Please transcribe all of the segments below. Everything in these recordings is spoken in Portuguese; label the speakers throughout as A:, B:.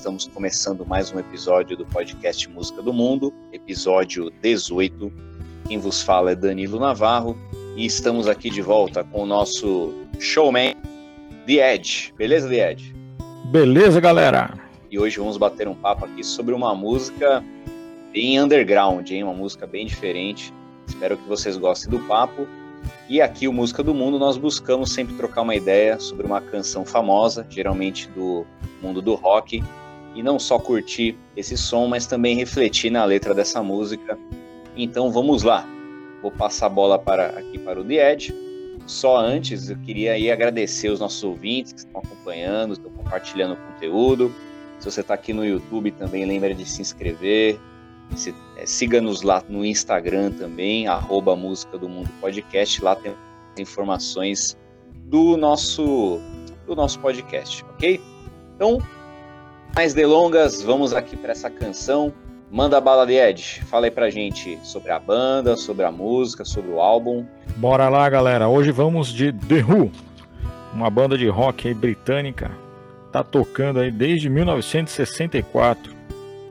A: estamos começando mais um episódio do podcast Música do Mundo, episódio 18. Quem vos fala é Danilo Navarro e estamos aqui de volta com o nosso showman, The Edge. Beleza, The Edge?
B: Beleza, galera?
A: E hoje vamos bater um papo aqui sobre uma música bem underground, hein? Uma música bem diferente. Espero que vocês gostem do papo. E aqui, o Música do Mundo, nós buscamos sempre trocar uma ideia sobre uma canção famosa, geralmente do mundo do rock, e não só curtir esse som, mas também refletir na letra dessa música. Então vamos lá. Vou passar a bola para aqui para o The. Só antes, eu queria aí agradecer os nossos ouvintes que estão acompanhando, estão compartilhando o conteúdo. Se você está aqui no YouTube, também lembra de se inscrever. Se, é, Siga-nos lá no Instagram também, arroba Música do Mundo Podcast. Lá tem informações do nosso, do nosso podcast, ok? Então, mais delongas, vamos aqui para essa canção. Manda bala de Ed. Fala aí pra gente sobre a banda, sobre a música, sobre o álbum.
B: Bora lá, galera. Hoje vamos de The Who, uma banda de rock aí britânica. Tá tocando aí desde 1964.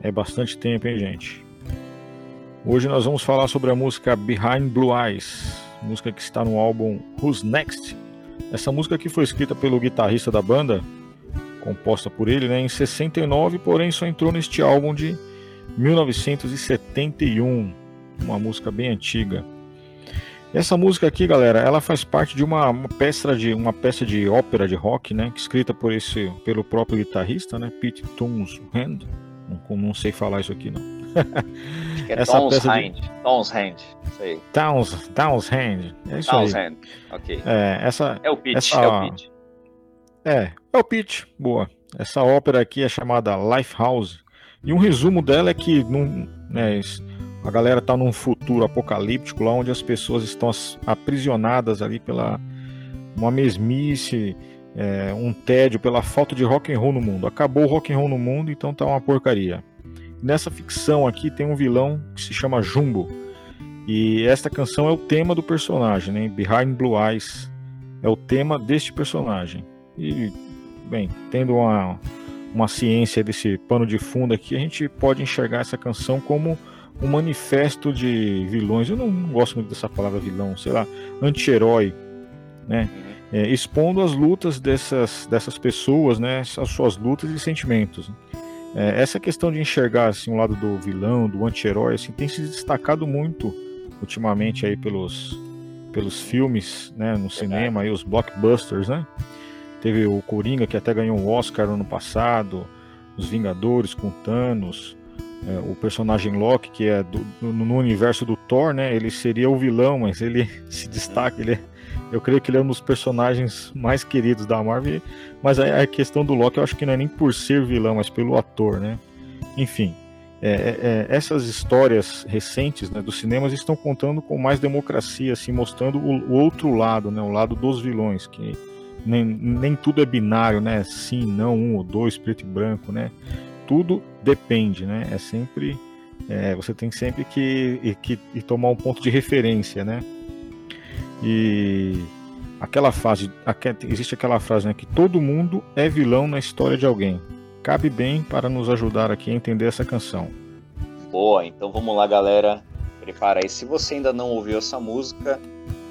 B: É bastante tempo, hein, gente? Hoje nós vamos falar sobre a música Behind Blue Eyes, música que está no álbum Who's Next. Essa música aqui foi escrita pelo guitarrista da banda, composta por ele né, em 69, porém só entrou neste álbum de 1971, uma música bem antiga. Essa música aqui, galera, ela faz parte de uma, uma peça de uma peça de ópera de rock, né, escrita por esse pelo próprio guitarrista, né, Pete Townshend. Não, não sei falar isso aqui não.
A: É Essa Townshend, de... Townshend, isso aí.
B: Towns, Townshend, é isso
A: Townshend, aí. ok.
B: É, essa,
A: é o Pete,
B: essa,
A: é o Pete.
B: É, é o pitch, boa. Essa ópera aqui é chamada Lifehouse. E um resumo dela é que num, né, a galera está num futuro apocalíptico lá onde as pessoas estão aprisionadas ali pela uma mesmice, é, um tédio pela falta de rock and roll no mundo. Acabou o rock and roll no mundo, então tá uma porcaria. Nessa ficção aqui tem um vilão que se chama Jumbo. E esta canção é o tema do personagem, né? Behind Blue Eyes é o tema deste personagem. E, bem, tendo uma, uma ciência desse pano de fundo aqui, a gente pode enxergar essa canção como um manifesto de vilões. Eu não gosto muito dessa palavra vilão, sei lá, anti-herói, né? É, expondo as lutas dessas, dessas pessoas, né? As suas lutas e sentimentos. É, essa questão de enxergar assim, o lado do vilão, do anti-herói, assim, tem se destacado muito ultimamente aí pelos, pelos filmes, né? No cinema, aí, os blockbusters, né? Teve o Coringa, que até ganhou um Oscar no ano passado, Os Vingadores com Thanos, é, o personagem Loki, que é do, no universo do Thor, né? Ele seria o vilão, mas ele se destaca, ele é, eu creio que ele é um dos personagens mais queridos da Marvel, mas a, a questão do Loki eu acho que não é nem por ser vilão, mas pelo ator, né? Enfim, é, é, é essas histórias recentes né, dos cinemas estão contando com mais democracia, assim, mostrando o, o outro lado, né, o lado dos vilões, que nem, nem tudo é binário, né? Sim, não, um ou dois, preto e branco, né? Tudo depende, né? É sempre. É, você tem sempre que, que, que tomar um ponto de referência, né? E aquela frase, existe aquela frase, né? Que todo mundo é vilão na história de alguém. Cabe bem para nos ajudar aqui a entender essa canção.
A: Boa, então vamos lá, galera. Prepara aí. Se você ainda não ouviu essa música,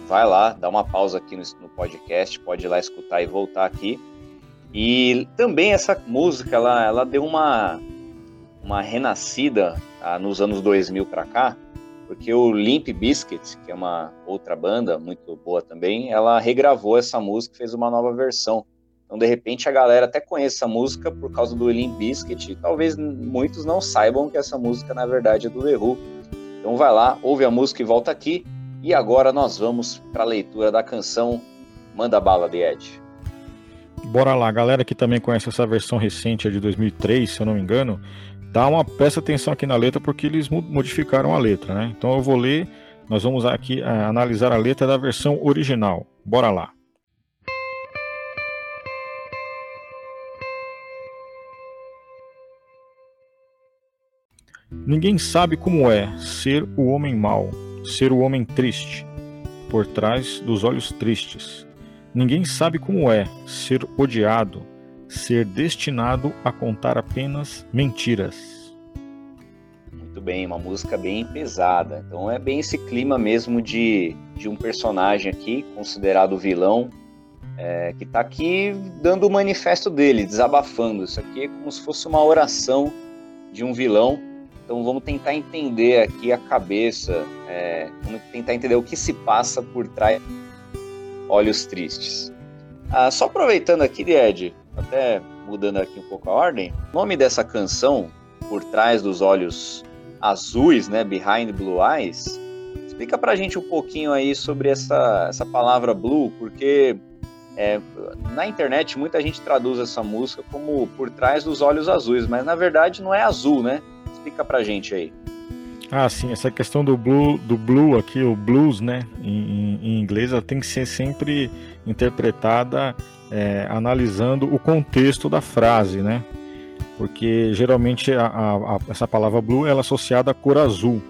A: vai lá, dá uma pausa aqui no, no, podcast, pode ir lá escutar e voltar aqui. E também essa música, ela, ela deu uma, uma renascida ah, nos anos 2000 para cá, porque o Limp Bizkit, que é uma outra banda muito boa também, ela regravou essa música e fez uma nova versão. Então, de repente, a galera até conhece essa música por causa do Limp Bizkit, e talvez muitos não saibam que essa música, na verdade, é do The Who. Então vai lá, ouve a música e volta aqui. E agora nós vamos para a leitura da canção Manda Bala de Ed.
B: Bora lá, galera que também conhece essa versão recente é de 2003, se eu não me engano, dá uma presta atenção aqui na letra porque eles modificaram a letra, né? Então eu vou ler, nós vamos aqui uh, analisar a letra da versão original. Bora lá. Ninguém sabe como é ser o homem mau ser o homem triste, por trás dos olhos tristes. Ninguém sabe como é ser odiado, ser destinado a contar apenas mentiras.
A: Muito bem, uma música bem pesada. Então é bem esse clima mesmo de, de um personagem aqui, considerado vilão, é, que está aqui dando o manifesto dele, desabafando. Isso aqui é como se fosse uma oração de um vilão. Então vamos tentar entender aqui a cabeça, é, vamos tentar entender o que se passa por trás Olhos Tristes. Ah, só aproveitando aqui, Ed, até mudando aqui um pouco a ordem, o nome dessa canção, Por Trás dos Olhos Azuis, né, Behind Blue Eyes, explica pra gente um pouquinho aí sobre essa, essa palavra blue, porque é, na internet muita gente traduz essa música como Por Trás dos Olhos Azuis, mas na verdade não é azul, né? Explica pra gente aí.
B: Ah, sim, essa questão do blue, do blue aqui, o blues, né, em, em inglês, ela tem que ser sempre interpretada é, analisando o contexto da frase, né? Porque geralmente a, a, a, essa palavra blue ela é associada à cor azul,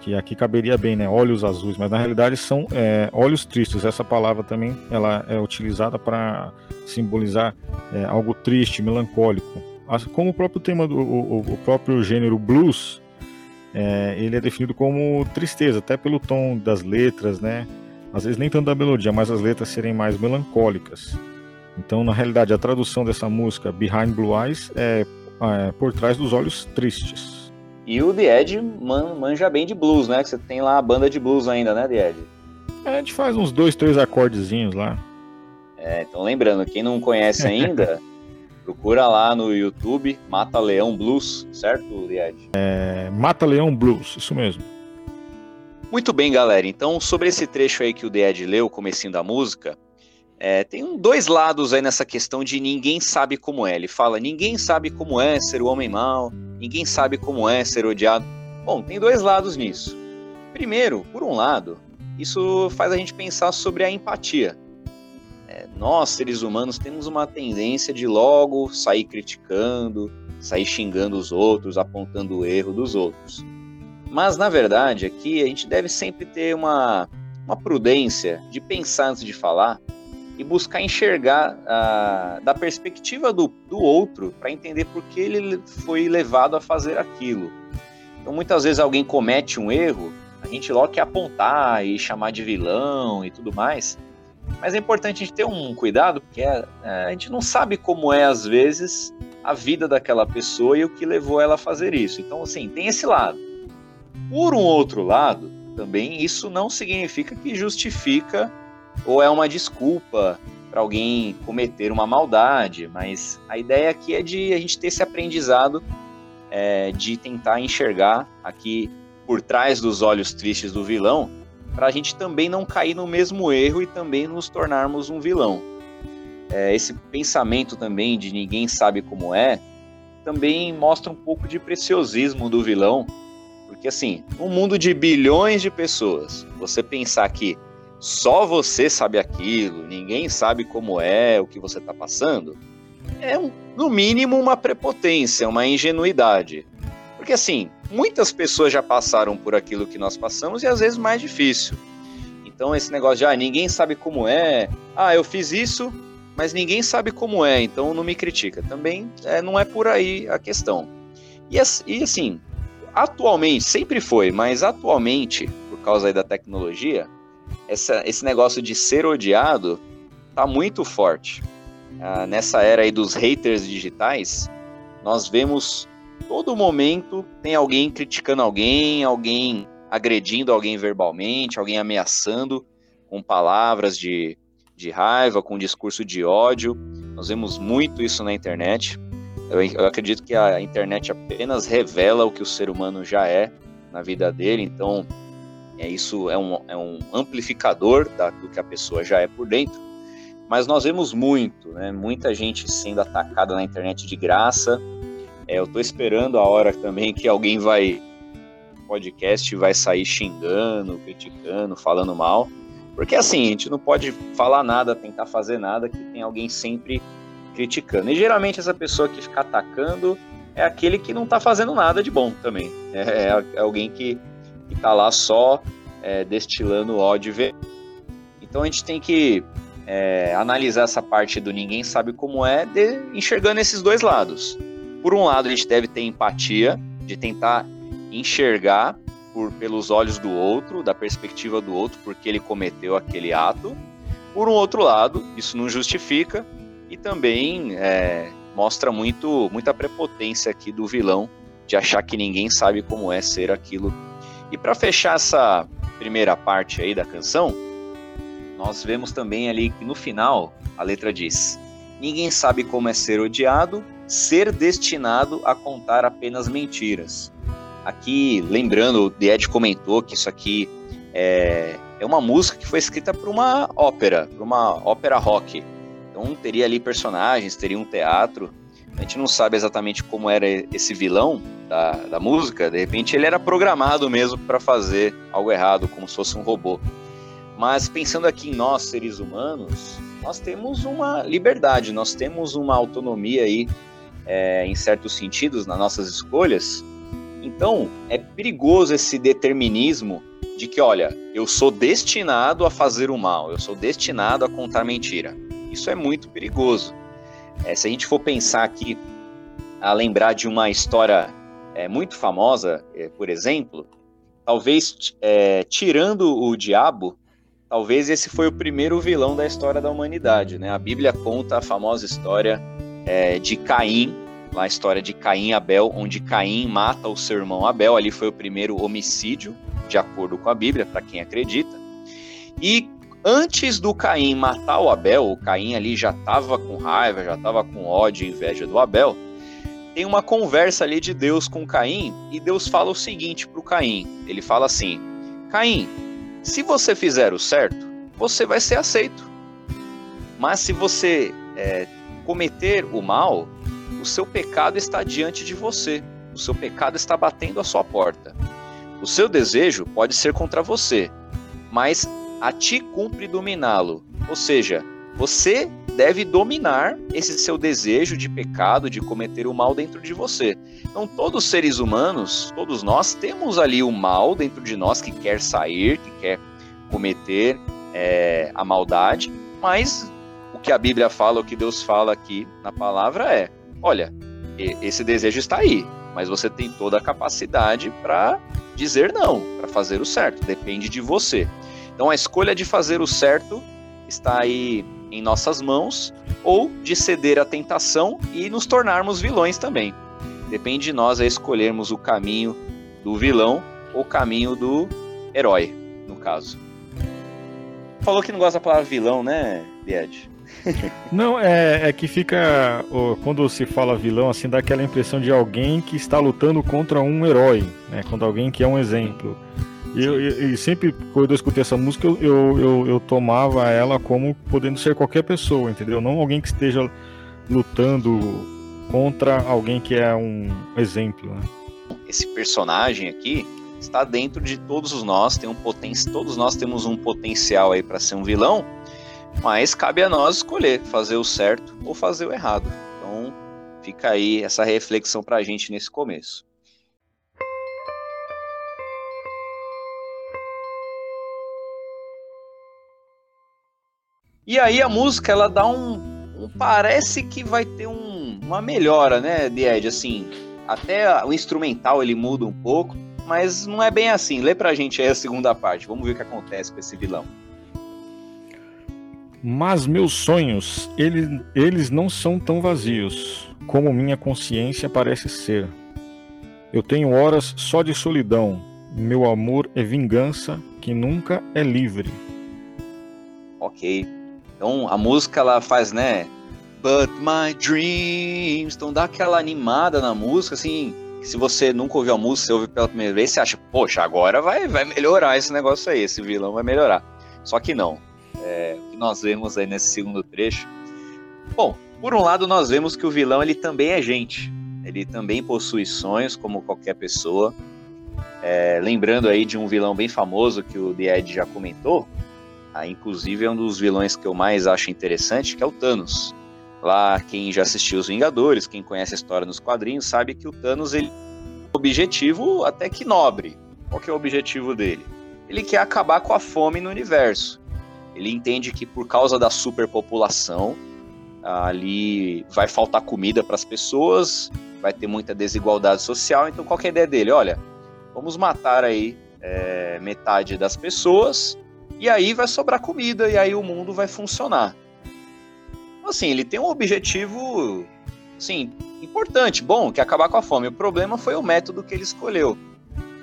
B: que aqui caberia bem, né? Olhos azuis, mas na realidade são é, olhos tristes. Essa palavra também ela é utilizada para simbolizar é, algo triste, melancólico. Como o próprio tema do o, o próprio gênero blues, é, ele é definido como tristeza, até pelo tom das letras, né? às vezes nem tanto da melodia, mas as letras serem mais melancólicas. Então, na realidade, a tradução dessa música, Behind Blue Eyes, é, é por trás dos olhos tristes.
A: E o The Ed man, manja bem de blues, né? Que você tem lá a banda de blues ainda, né, The Ed?
B: É, a gente faz uns dois, três acordezinhos lá.
A: É, então lembrando, quem não conhece ainda, procura lá no YouTube Mata Leão Blues, certo, The Ed?
B: É, Mata Leão Blues, isso mesmo.
A: Muito bem, galera. Então, sobre esse trecho aí que o Dead leu, o comecinho da música, é, tem dois lados aí nessa questão de ninguém sabe como é. Ele fala, ninguém sabe como é ser o homem mau, ninguém sabe como é ser odiado. Bom, tem dois lados nisso. Primeiro, por um lado, isso faz a gente pensar sobre a empatia. Nós, seres humanos, temos uma tendência de logo sair criticando, sair xingando os outros, apontando o erro dos outros. Mas, na verdade, aqui a gente deve sempre ter uma, uma prudência de pensar antes de falar e buscar enxergar ah, da perspectiva do, do outro para entender por que ele foi levado a fazer aquilo. Então, muitas vezes alguém comete um erro, a gente logo quer apontar e chamar de vilão e tudo mais. Mas é importante a gente ter um cuidado, porque é, é, a gente não sabe como é, às vezes, a vida daquela pessoa e o que levou ela a fazer isso. Então, assim, tem esse lado. Por um outro lado, também isso não significa que justifica ou é uma desculpa para alguém cometer uma maldade, mas a ideia aqui é de a gente ter esse aprendizado é, de tentar enxergar aqui por trás dos olhos tristes do vilão, para a gente também não cair no mesmo erro e também nos tornarmos um vilão. É, esse pensamento também de ninguém sabe como é, também mostra um pouco de preciosismo do vilão, porque assim, um mundo de bilhões de pessoas, você pensar que só você sabe aquilo, ninguém sabe como é, o que você está passando, é no mínimo uma prepotência, uma ingenuidade. Porque assim, muitas pessoas já passaram por aquilo que nós passamos e às vezes mais difícil. Então esse negócio de ah, ninguém sabe como é, ah, eu fiz isso, mas ninguém sabe como é, então não me critica. Também é, não é por aí a questão. E, assim, atualmente, sempre foi, mas atualmente, por causa da tecnologia, essa, esse negócio de ser odiado tá muito forte. Ah, nessa era aí dos haters digitais, nós vemos todo momento tem alguém criticando alguém, alguém agredindo alguém verbalmente, alguém ameaçando com palavras de, de raiva, com discurso de ódio. Nós vemos muito isso na internet. Eu, eu acredito que a internet apenas revela o que o ser humano já é na vida dele, então é, isso é um, é um amplificador da, do que a pessoa já é por dentro. Mas nós vemos muito, né, muita gente sendo atacada na internet de graça. É, eu estou esperando a hora também que alguém vai podcast vai sair xingando, criticando, falando mal. Porque assim, a gente não pode falar nada, tentar fazer nada, que tem alguém sempre criticando. E geralmente essa pessoa que fica atacando é aquele que não está fazendo nada de bom também. É, é, é alguém que está lá só é, destilando ódio. Então a gente tem que é, analisar essa parte do ninguém sabe como é, de, enxergando esses dois lados. Por um lado, a gente deve ter empatia, de tentar enxergar por, pelos olhos do outro, da perspectiva do outro, porque ele cometeu aquele ato. Por um outro lado, isso não justifica e também é, mostra muito muita prepotência aqui do vilão de achar que ninguém sabe como é ser aquilo. E para fechar essa primeira parte aí da canção, nós vemos também ali que no final a letra diz: Ninguém sabe como é ser odiado, ser destinado a contar apenas mentiras. Aqui, lembrando, o The Ed comentou que isso aqui é, é uma música que foi escrita para uma ópera, para uma ópera rock. Então teria ali personagens, teria um teatro. A gente não sabe exatamente como era esse vilão da, da música. De repente ele era programado mesmo para fazer algo errado, como se fosse um robô. Mas pensando aqui em nós, seres humanos, nós temos uma liberdade, nós temos uma autonomia aí, é, em certos sentidos, nas nossas escolhas. Então, é perigoso esse determinismo de que, olha, eu sou destinado a fazer o mal, eu sou destinado a contar mentira. Isso é muito perigoso. É, se a gente for pensar aqui, a lembrar de uma história é, muito famosa, é, por exemplo, talvez é, tirando o diabo, talvez esse foi o primeiro vilão da história da humanidade. Né? A Bíblia conta a famosa história é, de Caim, a história de Caim e Abel, onde Caim mata o seu irmão Abel. Ali foi o primeiro homicídio, de acordo com a Bíblia, para quem acredita. E antes do Caim matar o Abel, o Caim ali já estava com raiva, já estava com ódio e inveja do Abel. Tem uma conversa ali de Deus com Caim e Deus fala o seguinte para o Caim: ele fala assim, Caim, se você fizer o certo, você vai ser aceito. Mas se você é, cometer o mal, o seu pecado está diante de você. O seu pecado está batendo a sua porta. O seu desejo pode ser contra você, mas a ti cumpre dominá-lo. Ou seja, você deve dominar esse seu desejo de pecado, de cometer o mal dentro de você. Então, todos os seres humanos, todos nós, temos ali o mal dentro de nós que quer sair, que quer cometer é, a maldade, mas o que a Bíblia fala, o que Deus fala aqui na palavra é: olha, esse desejo está aí, mas você tem toda a capacidade para dizer não, para fazer o certo, depende de você. Então, a escolha de fazer o certo está aí em nossas mãos ou de ceder à tentação e nos tornarmos vilões também. Depende de nós a escolhermos o caminho do vilão ou o caminho do herói, no caso. Falou que não gosta da palavra vilão, né, Bied?
B: Não, é, é que fica. Quando se fala vilão, assim, dá aquela impressão de alguém que está lutando contra um herói, né? Quando alguém que é um exemplo. E, eu, e sempre quando eu escutei essa música, eu, eu, eu, eu, tomava ela como podendo ser qualquer pessoa, entendeu? Não alguém que esteja lutando contra alguém que é um exemplo. Né?
A: Esse personagem aqui está dentro de todos os nós, tem um todos nós temos um potencial aí para ser um vilão, mas cabe a nós escolher fazer o certo ou fazer o errado. Então fica aí essa reflexão para a gente nesse começo. E aí a música ela dá um, um parece que vai ter um, uma melhora, né, de Ed? Assim, até o instrumental ele muda um pouco, mas não é bem assim. Lê pra gente aí a segunda parte. Vamos ver o que acontece com esse vilão.
B: Mas meus sonhos, eles, eles não são tão vazios como minha consciência parece ser. Eu tenho horas só de solidão. Meu amor é vingança que nunca é livre.
A: Ok. Então a música ela faz, né? But my dreams. Então dá aquela animada na música, assim. se você nunca ouviu a música, você ouve pela primeira vez, você acha, poxa, agora vai, vai melhorar esse negócio aí, esse vilão vai melhorar. Só que não. É, nós vemos aí nesse segundo trecho. Bom, por um lado, nós vemos que o vilão ele também é gente. Ele também possui sonhos, como qualquer pessoa. É, lembrando aí de um vilão bem famoso que o The Ed já comentou, ah, inclusive é um dos vilões que eu mais acho interessante, que é o Thanos. Lá, quem já assistiu Os Vingadores, quem conhece a história nos quadrinhos, sabe que o Thanos ele objetivo até que nobre. Qual que é o objetivo dele? Ele quer acabar com a fome no universo. Ele entende que por causa da superpopulação, ali vai faltar comida para as pessoas, vai ter muita desigualdade social. Então, qual é a ideia dele? Olha, vamos matar aí é, metade das pessoas e aí vai sobrar comida e aí o mundo vai funcionar. Então, assim, ele tem um objetivo, assim, importante, bom, que é acabar com a fome. O problema foi o método que ele escolheu.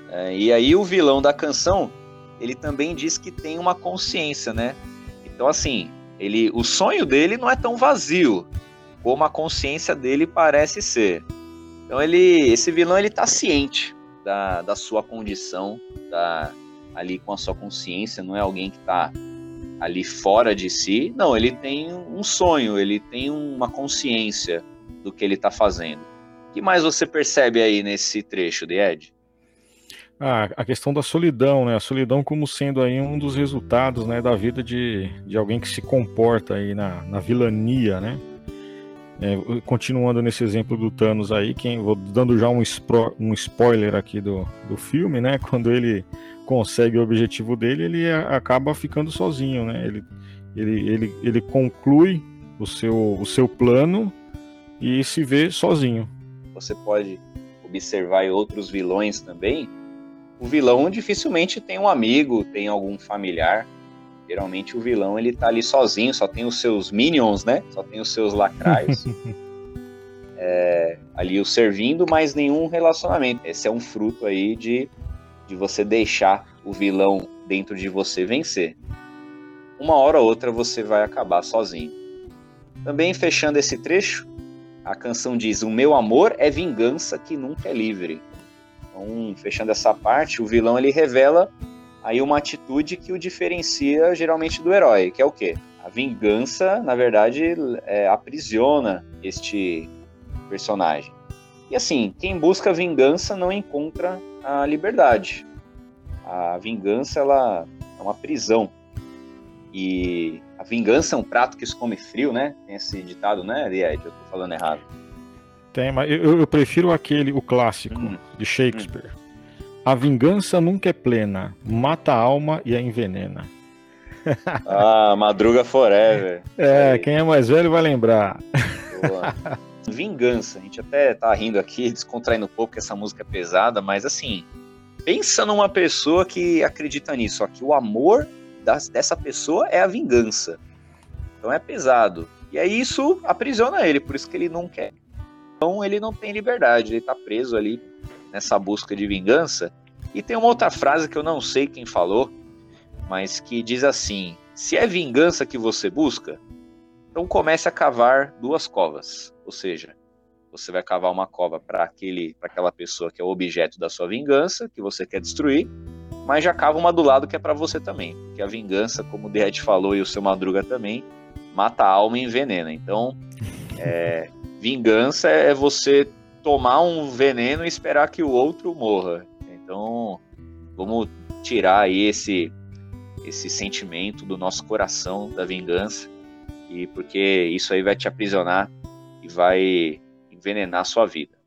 A: É, e aí o vilão da canção, ele também diz que tem uma consciência, né? Então, assim, ele, o sonho dele não é tão vazio como a consciência dele parece ser. Então ele, esse vilão ele está ciente da, da sua condição, tá ali com a sua consciência, não é alguém que está ali fora de si. Não, ele tem um sonho, ele tem uma consciência do que ele está fazendo. O que mais você percebe aí nesse trecho, de Ed?
B: Ah, a questão da solidão, né? A solidão como sendo aí um dos resultados, né, da vida de, de alguém que se comporta aí na, na vilania, né? É, continuando nesse exemplo do Thanos aí, quem, vou dando já um, um spoiler aqui do, do filme, né? Quando ele consegue o objetivo dele, ele acaba ficando sozinho, né? Ele, ele, ele, ele conclui o seu, o seu plano e se vê sozinho.
A: Você pode observar outros vilões também o vilão dificilmente tem um amigo, tem algum familiar. Geralmente o vilão ele tá ali sozinho, só tem os seus minions, né? Só tem os seus lacrais. é, ali o servindo, mas nenhum relacionamento. Esse é um fruto aí de, de você deixar o vilão dentro de você vencer. Uma hora ou outra você vai acabar sozinho. Também fechando esse trecho, a canção diz: O meu amor é vingança que nunca é livre. Então, fechando essa parte, o vilão ele revela aí uma atitude que o diferencia geralmente do herói, que é o quê? A vingança, na verdade, é, aprisiona este personagem. E assim, quem busca vingança não encontra a liberdade. A vingança ela é uma prisão. E a vingança é um prato que se come frio, né? Tem esse ditado, né, Ed? Eu tô falando errado.
B: Tem, mas eu, eu prefiro aquele, o clássico, hum. de Shakespeare. Hum. A vingança nunca é plena, mata a alma e a envenena.
A: Ah, Madruga Forever.
B: É, quem é mais velho vai lembrar.
A: Boa. Vingança, a gente até tá rindo aqui, descontraindo um pouco, que essa música é pesada, mas assim, pensa numa pessoa que acredita nisso, ó, que o amor das, dessa pessoa é a vingança. Então é pesado. E aí isso aprisiona ele, por isso que ele não quer então ele não tem liberdade, ele está preso ali nessa busca de vingança. E tem uma outra frase que eu não sei quem falou, mas que diz assim: se é vingança que você busca, então comece a cavar duas covas. Ou seja, você vai cavar uma cova para aquele, para aquela pessoa que é o objeto da sua vingança, que você quer destruir, mas já cava uma do lado que é para você também, porque a vingança, como o Derret falou e o seu Madruga também, mata a alma e envenena. Então, é, vingança é você tomar um veneno e esperar que o outro morra. Então, vamos tirar aí esse esse sentimento do nosso coração da vingança e porque isso aí vai te aprisionar e vai envenenar a sua vida.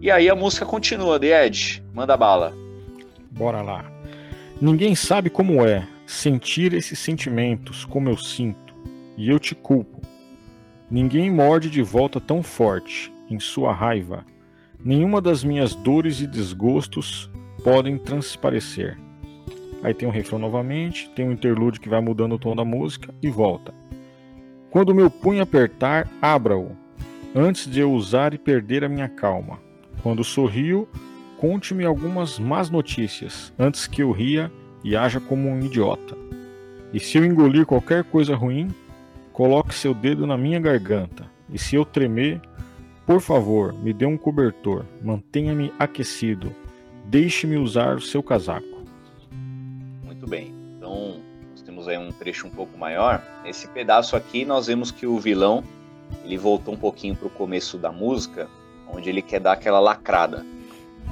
A: E aí a música continua, The Edge, manda bala.
B: Bora lá. Ninguém sabe como é sentir esses sentimentos como eu sinto, e eu te culpo. Ninguém morde de volta tão forte em sua raiva. Nenhuma das minhas dores e desgostos podem transparecer. Aí tem um refrão novamente, tem um interlúdio que vai mudando o tom da música e volta. Quando meu punho apertar, abra-o, antes de eu usar e perder a minha calma. Quando sorrio, Conte-me algumas más notícias antes que eu ria e haja como um idiota. E se eu engolir qualquer coisa ruim, coloque seu dedo na minha garganta. E se eu tremer, por favor, me dê um cobertor, mantenha-me aquecido, deixe-me usar o seu casaco.
A: Muito bem. Então, nós temos aí um trecho um pouco maior. Nesse pedaço aqui, nós vemos que o vilão ele voltou um pouquinho para o começo da música, onde ele quer dar aquela lacrada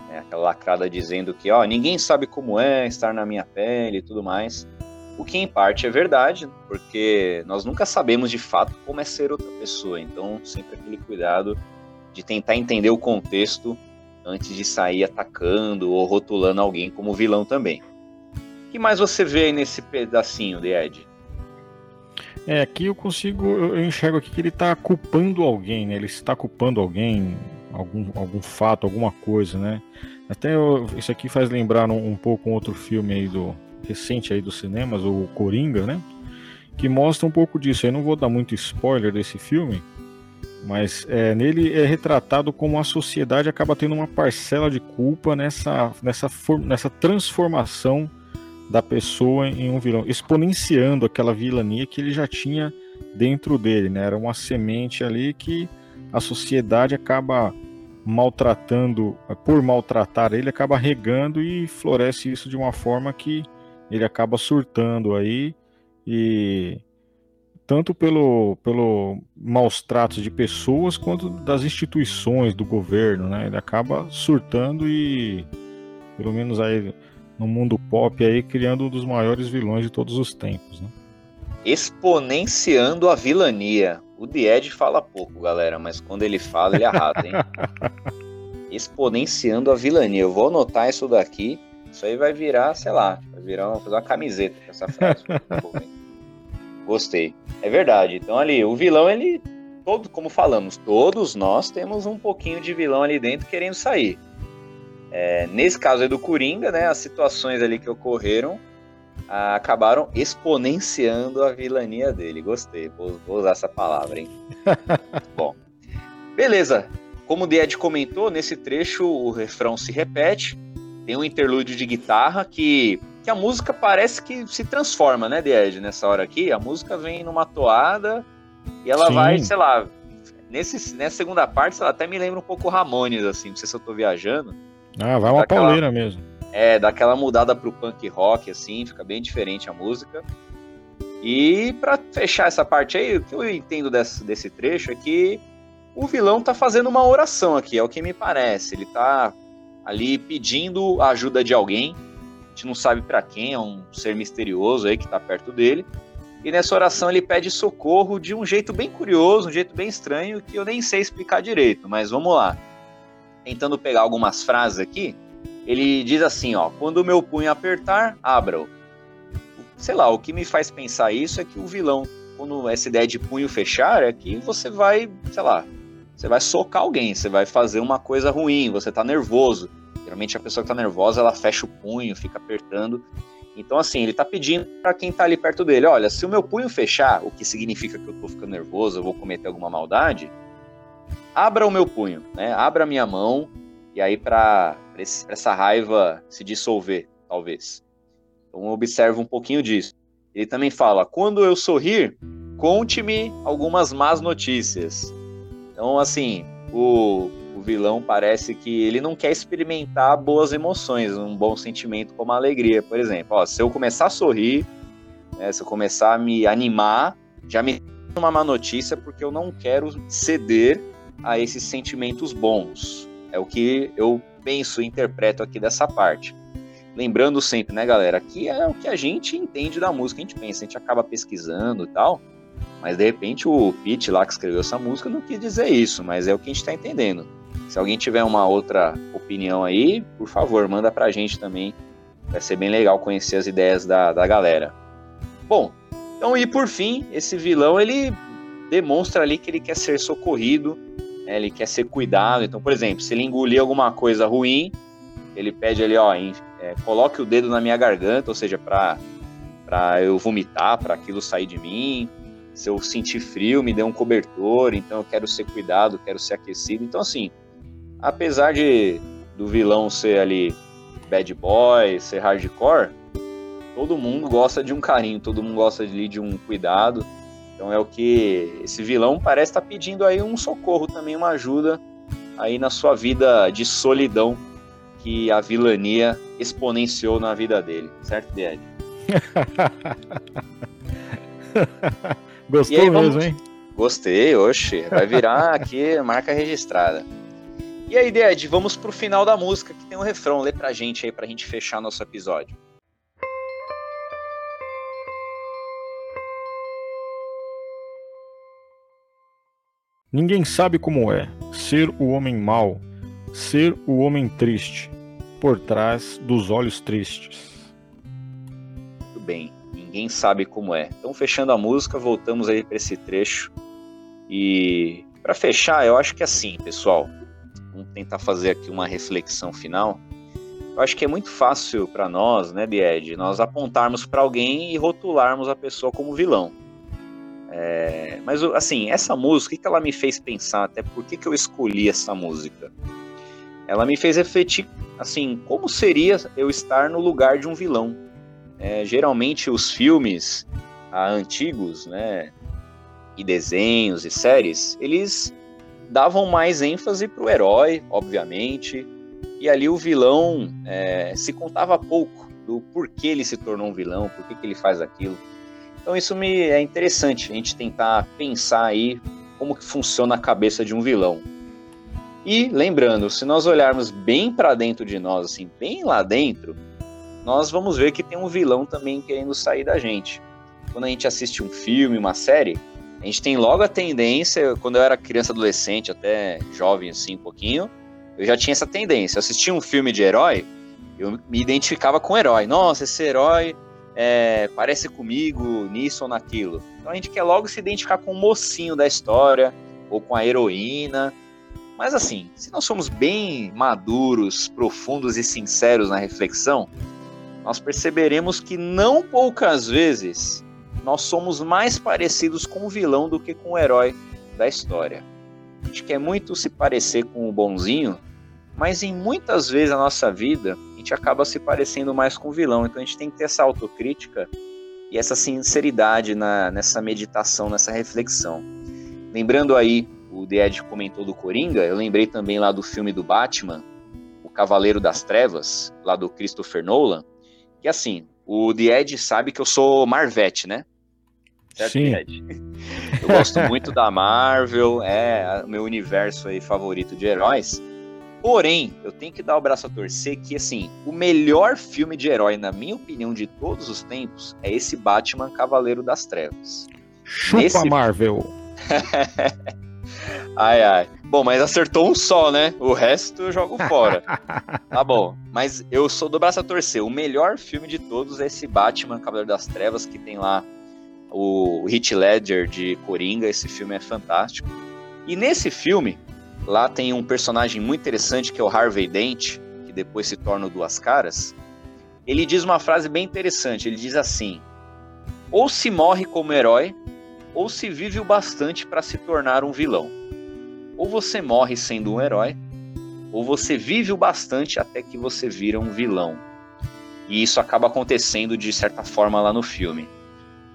A: né? aquela lacrada dizendo que ó, ninguém sabe como é estar na minha pele e tudo mais. O que em parte é verdade, porque nós nunca sabemos de fato como é ser outra pessoa. Então, sempre aquele cuidado de tentar entender o contexto antes de sair atacando ou rotulando alguém como vilão também. O que mais você vê aí nesse pedacinho de Ed?
B: É, aqui eu consigo, eu enxergo aqui que ele está culpando alguém, né? Ele está culpando alguém, algum, algum fato, alguma coisa, né? Até eu, isso aqui faz lembrar um, um pouco um outro filme aí do recente aí dos cinemas, o Coringa, né? Que mostra um pouco disso. Eu não vou dar muito spoiler desse filme, mas é, nele é retratado como a sociedade acaba tendo uma parcela de culpa nessa, nessa, nessa transformação da pessoa em um vilão, exponenciando aquela vilania que ele já tinha dentro dele, né? Era uma semente ali que a sociedade acaba maltratando, por maltratar ele, acaba regando e floresce isso de uma forma que ele acaba surtando aí e tanto pelo, pelo maus tratos de pessoas quanto das instituições, do governo, né? Ele acaba surtando e, pelo menos aí no mundo pop, aí criando um dos maiores vilões de todos os tempos, né?
A: Exponenciando a vilania. O The Ed fala pouco, galera, mas quando ele fala, ele arrasa, hein? Exponenciando a vilania. Eu vou anotar isso daqui. Isso aí vai virar, sei lá, vai virar uma, fazer uma camiseta com essa frase. Gostei. É verdade. Então ali, o vilão, ele. Todo, como falamos, todos nós temos um pouquinho de vilão ali dentro querendo sair. É, nesse caso aí do Coringa, né, as situações ali que ocorreram ah, acabaram exponenciando a vilania dele. Gostei, vou, vou usar essa palavra, hein? Bom, beleza. Como o Ed comentou, nesse trecho o refrão se repete, tem um interlúdio de guitarra que, que a música parece que se transforma, né, Ed, nessa hora aqui. A música vem numa toada e ela Sim. vai, sei lá, nesse, nessa segunda parte, ela até me lembra um pouco Ramones, assim, não sei se eu tô viajando.
B: Ah, vai uma daquela, pauleira mesmo.
A: É, dá aquela mudada pro punk rock, assim, fica bem diferente a música. E para fechar essa parte aí, o que eu entendo desse, desse trecho é que o vilão tá fazendo uma oração aqui, é o que me parece. Ele tá ali pedindo a ajuda de alguém. A gente não sabe para quem, é um ser misterioso aí que tá perto dele. E nessa oração ele pede socorro de um jeito bem curioso, um jeito bem estranho, que eu nem sei explicar direito, mas vamos lá. Tentando pegar algumas frases aqui, ele diz assim, ó, quando o meu punho apertar, abra-o. Sei lá, o que me faz pensar isso é que o vilão, quando essa ideia de punho fechar, é que você vai, sei lá, você vai socar alguém, você vai fazer uma coisa ruim, você tá nervoso. Geralmente a pessoa que tá nervosa, ela fecha o punho, fica apertando. Então, assim, ele tá pedindo para quem tá ali perto dele: olha, se o meu punho fechar, o que significa que eu tô ficando nervoso, eu vou cometer alguma maldade, abra o meu punho, né? Abra a minha mão, e aí para essa raiva se dissolver, talvez. Então observa um pouquinho disso. Ele também fala: quando eu sorrir, conte-me algumas más notícias. Então, assim, o, o, vilão parece que ele não quer experimentar boas emoções, um bom sentimento como a alegria, por exemplo. Ó, se eu começar a sorrir, né, se eu começar a me animar, já me uma má notícia porque eu não quero ceder a esses sentimentos bons. É o que eu penso e interpreto aqui dessa parte. Lembrando sempre, né, galera, que é o que a gente entende da música, a gente pensa, a gente acaba pesquisando e tal, mas de repente o Pete lá que escreveu essa música não quis dizer isso, mas é o que a gente está entendendo. Se alguém tiver uma outra opinião aí, por favor, manda pra gente também. Vai ser bem legal conhecer as ideias da, da galera. Bom, então e por fim, esse vilão ele demonstra ali que ele quer ser socorrido né, ele quer ser cuidado. Então, por exemplo, se ele engolir alguma coisa ruim, ele pede ali, ó, é, coloque o dedo na minha garganta, ou seja, para para eu vomitar, para aquilo sair de mim. Se eu sentir frio, me dê um cobertor. Então, eu quero ser cuidado, quero ser aquecido. Então, assim, apesar de do vilão ser ali bad boy, ser hardcore, todo mundo gosta de um carinho, todo mundo gosta de, de um cuidado. Então é o que esse vilão parece estar tá pedindo aí um socorro também, uma ajuda aí na sua vida de solidão que a vilania exponenciou na vida dele, certo, Ed?
B: Gostou aí, vamos... mesmo, hein?
A: Gostei, oxe, vai virar aqui marca registrada. E aí, Ed, vamos pro final da música que tem um refrão, lê pra gente aí pra gente fechar nosso episódio.
B: Ninguém sabe como é ser o homem mau, ser o homem triste por trás dos olhos tristes.
A: Muito bem, ninguém sabe como é. Então, fechando a música, voltamos aí para esse trecho. E para fechar, eu acho que é assim, pessoal, vamos tentar fazer aqui uma reflexão final. Eu acho que é muito fácil para nós, né, Bied, nós apontarmos para alguém e rotularmos a pessoa como vilão. É, mas, assim, essa música, o que ela me fez pensar? Até por que, que eu escolhi essa música? Ela me fez refletir, assim, como seria eu estar no lugar de um vilão. É, geralmente, os filmes ah, antigos, né, e desenhos e séries, eles davam mais ênfase para o herói, obviamente, e ali o vilão é, se contava pouco do porquê ele se tornou um vilão, por que ele faz aquilo. Então isso me é interessante a gente tentar pensar aí como que funciona a cabeça de um vilão. E lembrando, se nós olharmos bem para dentro de nós, assim, bem lá dentro, nós vamos ver que tem um vilão também querendo sair da gente. Quando a gente assiste um filme, uma série, a gente tem logo a tendência, quando eu era criança, adolescente, até jovem assim um pouquinho, eu já tinha essa tendência. Eu assistia um filme de herói, eu me identificava com o herói. Nossa, esse herói é, parece comigo nisso ou naquilo. Então a gente quer logo se identificar com o mocinho da história ou com a heroína. Mas assim, se nós somos bem maduros, profundos e sinceros na reflexão, nós perceberemos que não poucas vezes nós somos mais parecidos com o vilão do que com o herói da história. A gente quer muito se parecer com o bonzinho, mas em muitas vezes na nossa vida a gente acaba se parecendo mais com o vilão. Então a gente tem que ter essa autocrítica e essa sinceridade na, nessa meditação, nessa reflexão. Lembrando aí, o The Ed comentou do Coringa, eu lembrei também lá do filme do Batman, O Cavaleiro das Trevas, lá do Christopher Nolan, que assim, o The Ed sabe que eu sou Marvete, né?
B: certo, Sim.
A: Eu gosto muito da Marvel, é o meu universo aí favorito de heróis. Porém, eu tenho que dar o braço a torcer que, assim, o melhor filme de herói, na minha opinião, de todos os tempos, é esse Batman Cavaleiro das Trevas.
B: Chupa Nesse... Marvel!
A: ai, ai. Bom, mas acertou um só, né? O resto eu jogo fora. tá bom. Mas eu sou do braço a torcer. O melhor filme de todos é esse Batman Cavaleiro das Trevas, que tem lá o Heath Ledger de Coringa, esse filme é fantástico. E nesse filme, lá tem um personagem muito interessante que é o Harvey Dent, que depois se torna o Duas Caras. Ele diz uma frase bem interessante, ele diz assim: ou se morre como herói, ou se vive o bastante para se tornar um vilão. Ou você morre sendo um herói, ou você vive o bastante até que você vira um vilão. E isso acaba acontecendo de certa forma lá no filme.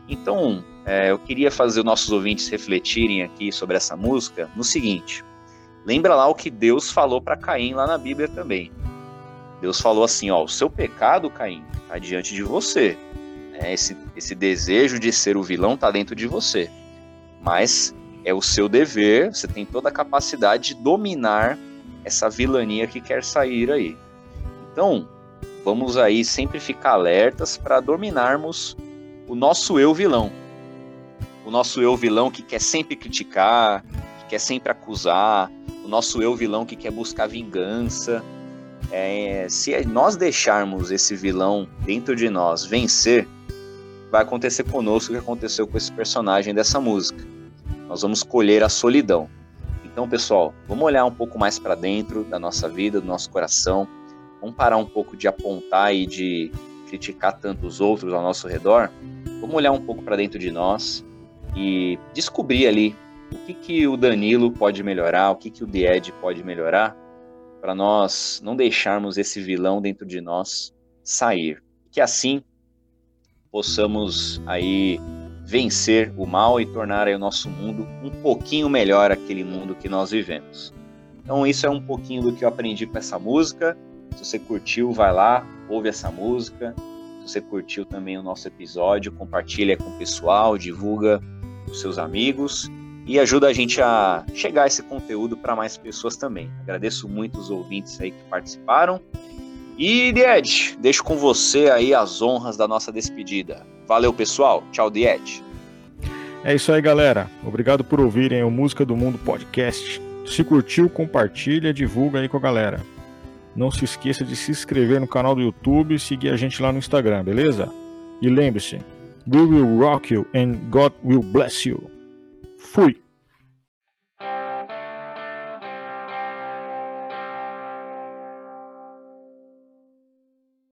A: Então, é, eu queria fazer os nossos ouvintes refletirem aqui sobre essa música no seguinte: lembra lá o que Deus falou para Caim lá na Bíblia também. Deus falou assim: ó, o seu pecado, Caim, está diante de você. É, esse, esse desejo de ser o vilão está dentro de você. Mas é o seu dever, você tem toda a capacidade de dominar essa vilania que quer sair aí. Então, vamos aí sempre ficar alertas para dominarmos o nosso eu vilão. O nosso eu vilão que quer sempre criticar, que quer sempre acusar, o nosso eu vilão que quer buscar vingança. É, se nós deixarmos esse vilão dentro de nós vencer, vai acontecer conosco o que aconteceu com esse personagem dessa música. Nós vamos colher a solidão. Então, pessoal, vamos olhar um pouco mais para dentro da nossa vida, do nosso coração. Vamos parar um pouco de apontar e de criticar tanto os outros ao nosso redor, vamos olhar um pouco para dentro de nós e descobrir ali o que, que o Danilo pode melhorar, o que, que o Died pode melhorar, para nós não deixarmos esse vilão dentro de nós sair. Que assim possamos aí vencer o mal e tornar o nosso mundo um pouquinho melhor aquele mundo que nós vivemos. Então isso é um pouquinho do que eu aprendi com essa música. Se você curtiu, vai lá, ouve essa música. Se você curtiu também o nosso episódio, compartilha com o pessoal, divulga os seus amigos e ajuda a gente a chegar esse conteúdo para mais pessoas também. Agradeço muito os ouvintes aí que participaram. E Died, deixo com você aí as honras da nossa despedida. Valeu, pessoal. Tchau, Died.
B: É isso aí, galera. Obrigado por ouvirem o Música do Mundo podcast. Se curtiu, compartilha, divulga aí com a galera. Não se esqueça de se inscrever no canal do YouTube e seguir a gente lá no Instagram, beleza? E lembre-se, we will rock you and God will bless you. Fui!